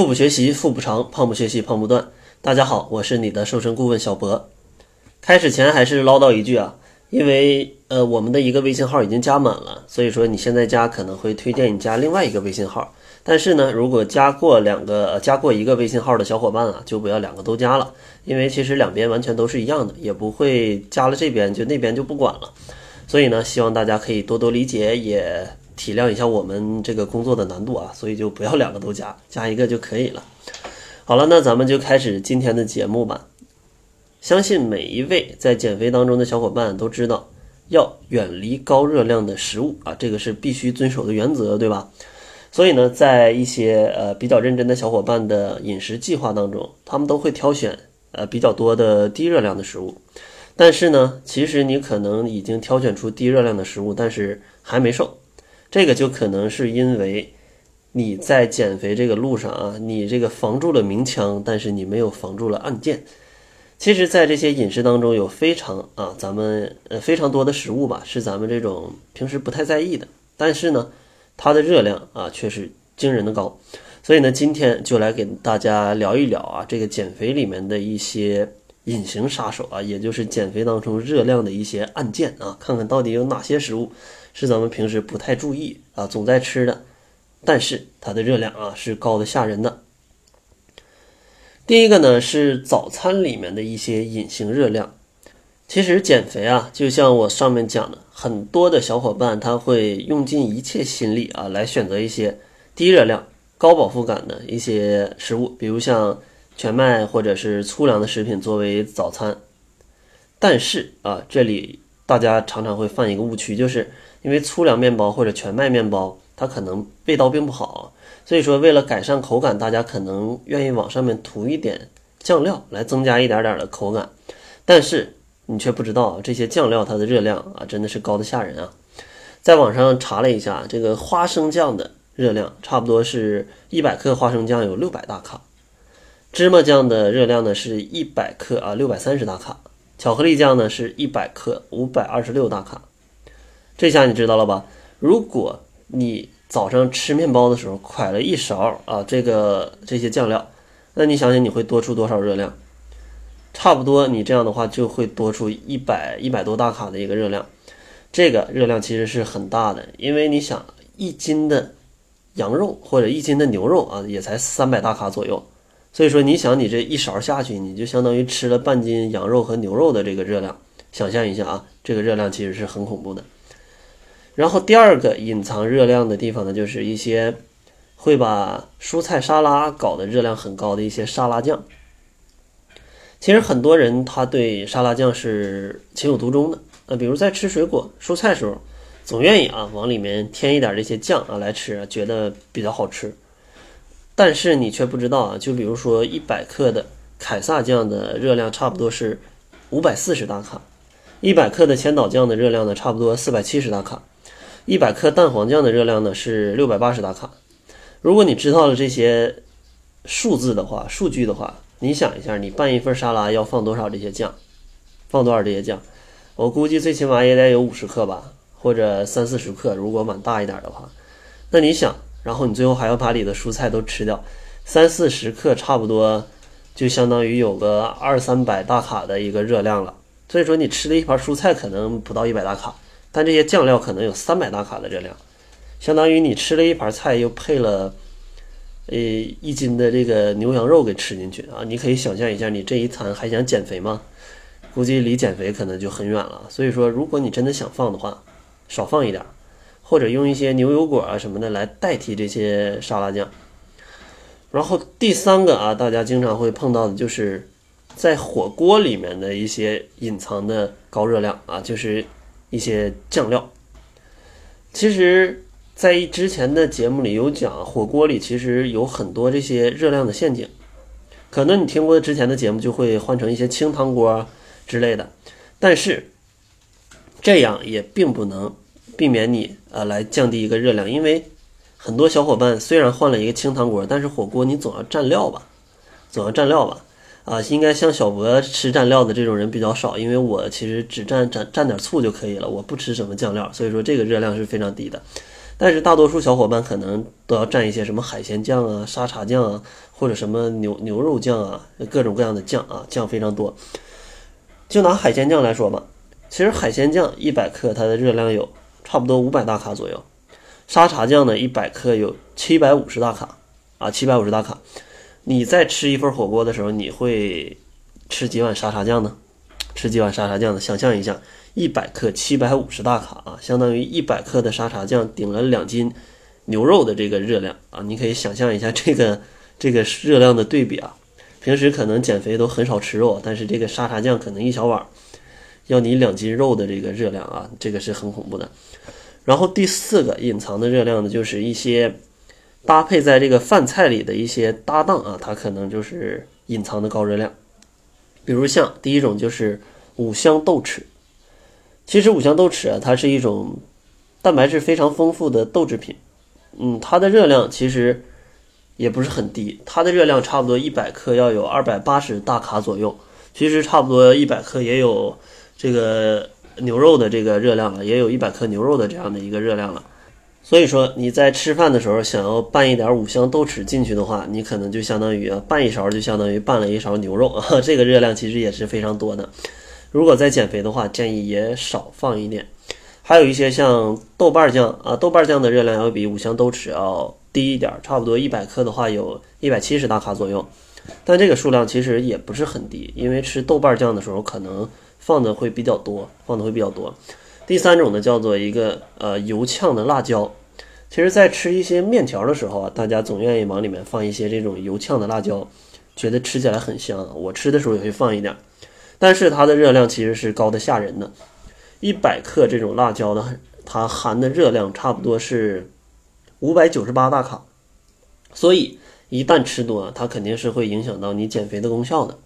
腹部学习腹不长，胖不学习胖不断。大家好，我是你的瘦身顾问小博。开始前还是唠叨一句啊，因为呃我们的一个微信号已经加满了，所以说你现在加可能会推荐你加另外一个微信号。但是呢，如果加过两个加过一个微信号的小伙伴啊，就不要两个都加了，因为其实两边完全都是一样的，也不会加了这边就那边就不管了。所以呢，希望大家可以多多理解，也体谅一下我们这个工作的难度啊，所以就不要两个都加，加一个就可以了。好了，那咱们就开始今天的节目吧。相信每一位在减肥当中的小伙伴都知道，要远离高热量的食物啊，这个是必须遵守的原则，对吧？所以呢，在一些呃比较认真的小伙伴的饮食计划当中，他们都会挑选呃比较多的低热量的食物。但是呢，其实你可能已经挑选出低热量的食物，但是还没瘦，这个就可能是因为你在减肥这个路上啊，你这个防住了明枪，但是你没有防住了暗箭。其实，在这些饮食当中，有非常啊，咱们呃非常多的食物吧，是咱们这种平时不太在意的，但是呢，它的热量啊却是惊人的高。所以呢，今天就来给大家聊一聊啊，这个减肥里面的一些。隐形杀手啊，也就是减肥当中热量的一些按键啊，看看到底有哪些食物是咱们平时不太注意啊，总在吃的，但是它的热量啊是高的吓人的。第一个呢是早餐里面的一些隐形热量。其实减肥啊，就像我上面讲的，很多的小伙伴他会用尽一切心力啊，来选择一些低热量、高饱腹感的一些食物，比如像。全麦或者是粗粮的食品作为早餐，但是啊，这里大家常常会犯一个误区，就是因为粗粮面包或者全麦面包它可能味道并不好，所以说为了改善口感，大家可能愿意往上面涂一点酱料来增加一点点的口感，但是你却不知道这些酱料它的热量啊真的是高的吓人啊！在网上查了一下，这个花生酱的热量差不多是一百克花生酱有六百大卡。芝麻酱的热量呢是一百克啊，六百三十大卡。巧克力酱呢是一百克，五百二十六大卡。这下你知道了吧？如果你早上吃面包的时候㧟了一勺啊，这个这些酱料，那你想想你会多出多少热量？差不多你这样的话就会多出一百一百多大卡的一个热量。这个热量其实是很大的，因为你想一斤的羊肉或者一斤的牛肉啊，也才三百大卡左右。所以说，你想，你这一勺下去，你就相当于吃了半斤羊肉和牛肉的这个热量。想象一下啊，这个热量其实是很恐怖的。然后第二个隐藏热量的地方呢，就是一些会把蔬菜沙拉搞得热量很高的一些沙拉酱。其实很多人他对沙拉酱是情有独钟的。呃，比如在吃水果、蔬菜时候，总愿意啊往里面添一点这些酱啊来吃，觉得比较好吃。但是你却不知道啊，就比如说一百克的凯撒酱的热量差不多是五百四十大卡，一百克的千岛酱的热量呢差不多四百七十大卡，一百克蛋黄酱的热量呢是六百八十大卡。如果你知道了这些数字的话，数据的话，你想一下，你拌一份沙拉要放多少这些酱，放多少这些酱？我估计最起码也得有五十克吧，或者三四十克，如果碗大一点的话。那你想？然后你最后还要把里的蔬菜都吃掉，三四十克差不多就相当于有个二三百大卡的一个热量了。所以说你吃的一盘蔬菜可能不到一百大卡，但这些酱料可能有三百大卡的热量，相当于你吃了一盘菜又配了呃一斤的这个牛羊肉给吃进去啊！你可以想象一下，你这一餐还想减肥吗？估计离减肥可能就很远了。所以说，如果你真的想放的话，少放一点。或者用一些牛油果啊什么的来代替这些沙拉酱。然后第三个啊，大家经常会碰到的就是在火锅里面的一些隐藏的高热量啊，就是一些酱料。其实，在之前的节目里有讲，火锅里其实有很多这些热量的陷阱。可能你听过之前的节目，就会换成一些清汤锅之类的，但是这样也并不能。避免你呃来降低一个热量，因为很多小伙伴虽然换了一个清汤锅，但是火锅你总要蘸料吧，总要蘸料吧，啊，应该像小博吃蘸料的这种人比较少，因为我其实只蘸蘸蘸点醋就可以了，我不吃什么酱料，所以说这个热量是非常低的。但是大多数小伙伴可能都要蘸一些什么海鲜酱啊、沙茶酱啊，或者什么牛牛肉酱啊，各种各样的酱啊，酱非常多。就拿海鲜酱来说吧，其实海鲜酱一百克它的热量有差不多五百大卡左右，沙茶酱呢一百克有七百五十大卡啊，七百五十大卡。你在吃一份火锅的时候，你会吃几碗沙茶酱呢？吃几碗沙茶酱呢？想象一下。一百克七百五十大卡啊，相当于一百克的沙茶酱顶了两斤牛肉的这个热量啊！你可以想象一下这个这个热量的对比啊。平时可能减肥都很少吃肉，但是这个沙茶酱可能一小碗要你两斤肉的这个热量啊，这个是很恐怖的。然后第四个隐藏的热量呢，就是一些搭配在这个饭菜里的一些搭档啊，它可能就是隐藏的高热量。比如像第一种就是五香豆豉。其实五香豆豉啊，它是一种蛋白质非常丰富的豆制品，嗯，它的热量其实也不是很低，它的热量差不多一百克要有二百八十大卡左右，其实差不多一百克也有这个牛肉的这个热量了，也有一百克牛肉的这样的一个热量了。所以说你在吃饭的时候想要拌一点五香豆豉进去的话，你可能就相当于拌一勺就相当于拌了一勺牛肉啊，这个热量其实也是非常多的。如果在减肥的话，建议也少放一点。还有一些像豆瓣酱啊，豆瓣酱的热量要比五香豆豉要低一点，差不多一百克的话有一百七十大卡左右。但这个数量其实也不是很低，因为吃豆瓣酱的时候可能放的会比较多，放的会比较多。第三种呢，叫做一个呃油呛的辣椒。其实，在吃一些面条的时候啊，大家总愿意往里面放一些这种油呛的辣椒，觉得吃起来很香。我吃的时候也会放一点。但是它的热量其实是高的吓人的，一百克这种辣椒的，它含的热量差不多是五百九十八大卡，所以一旦吃多，它肯定是会影响到你减肥的功效的。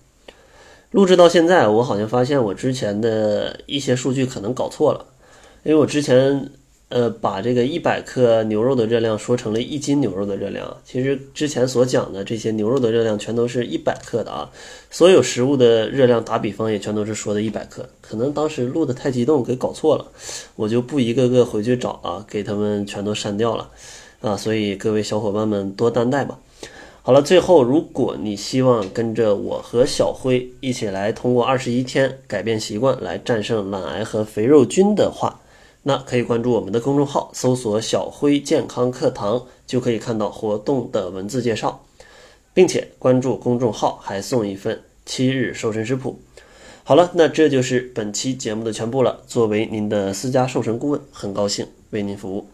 录制到现在，我好像发现我之前的一些数据可能搞错了，因为我之前。呃，把这个一百克牛肉的热量说成了一斤牛肉的热量。其实之前所讲的这些牛肉的热量全都是一百克的啊。所有食物的热量打比方也全都是说的一百克。可能当时录的太激动，给搞错了，我就不一个个回去找啊，给他们全都删掉了啊。所以各位小伙伴们多担待吧。好了，最后如果你希望跟着我和小辉一起来通过二十一天改变习惯来战胜懒癌和肥肉菌的话。那可以关注我们的公众号，搜索“小辉健康课堂”，就可以看到活动的文字介绍，并且关注公众号还送一份七日瘦身食谱。好了，那这就是本期节目的全部了。作为您的私家瘦身顾问，很高兴为您服务。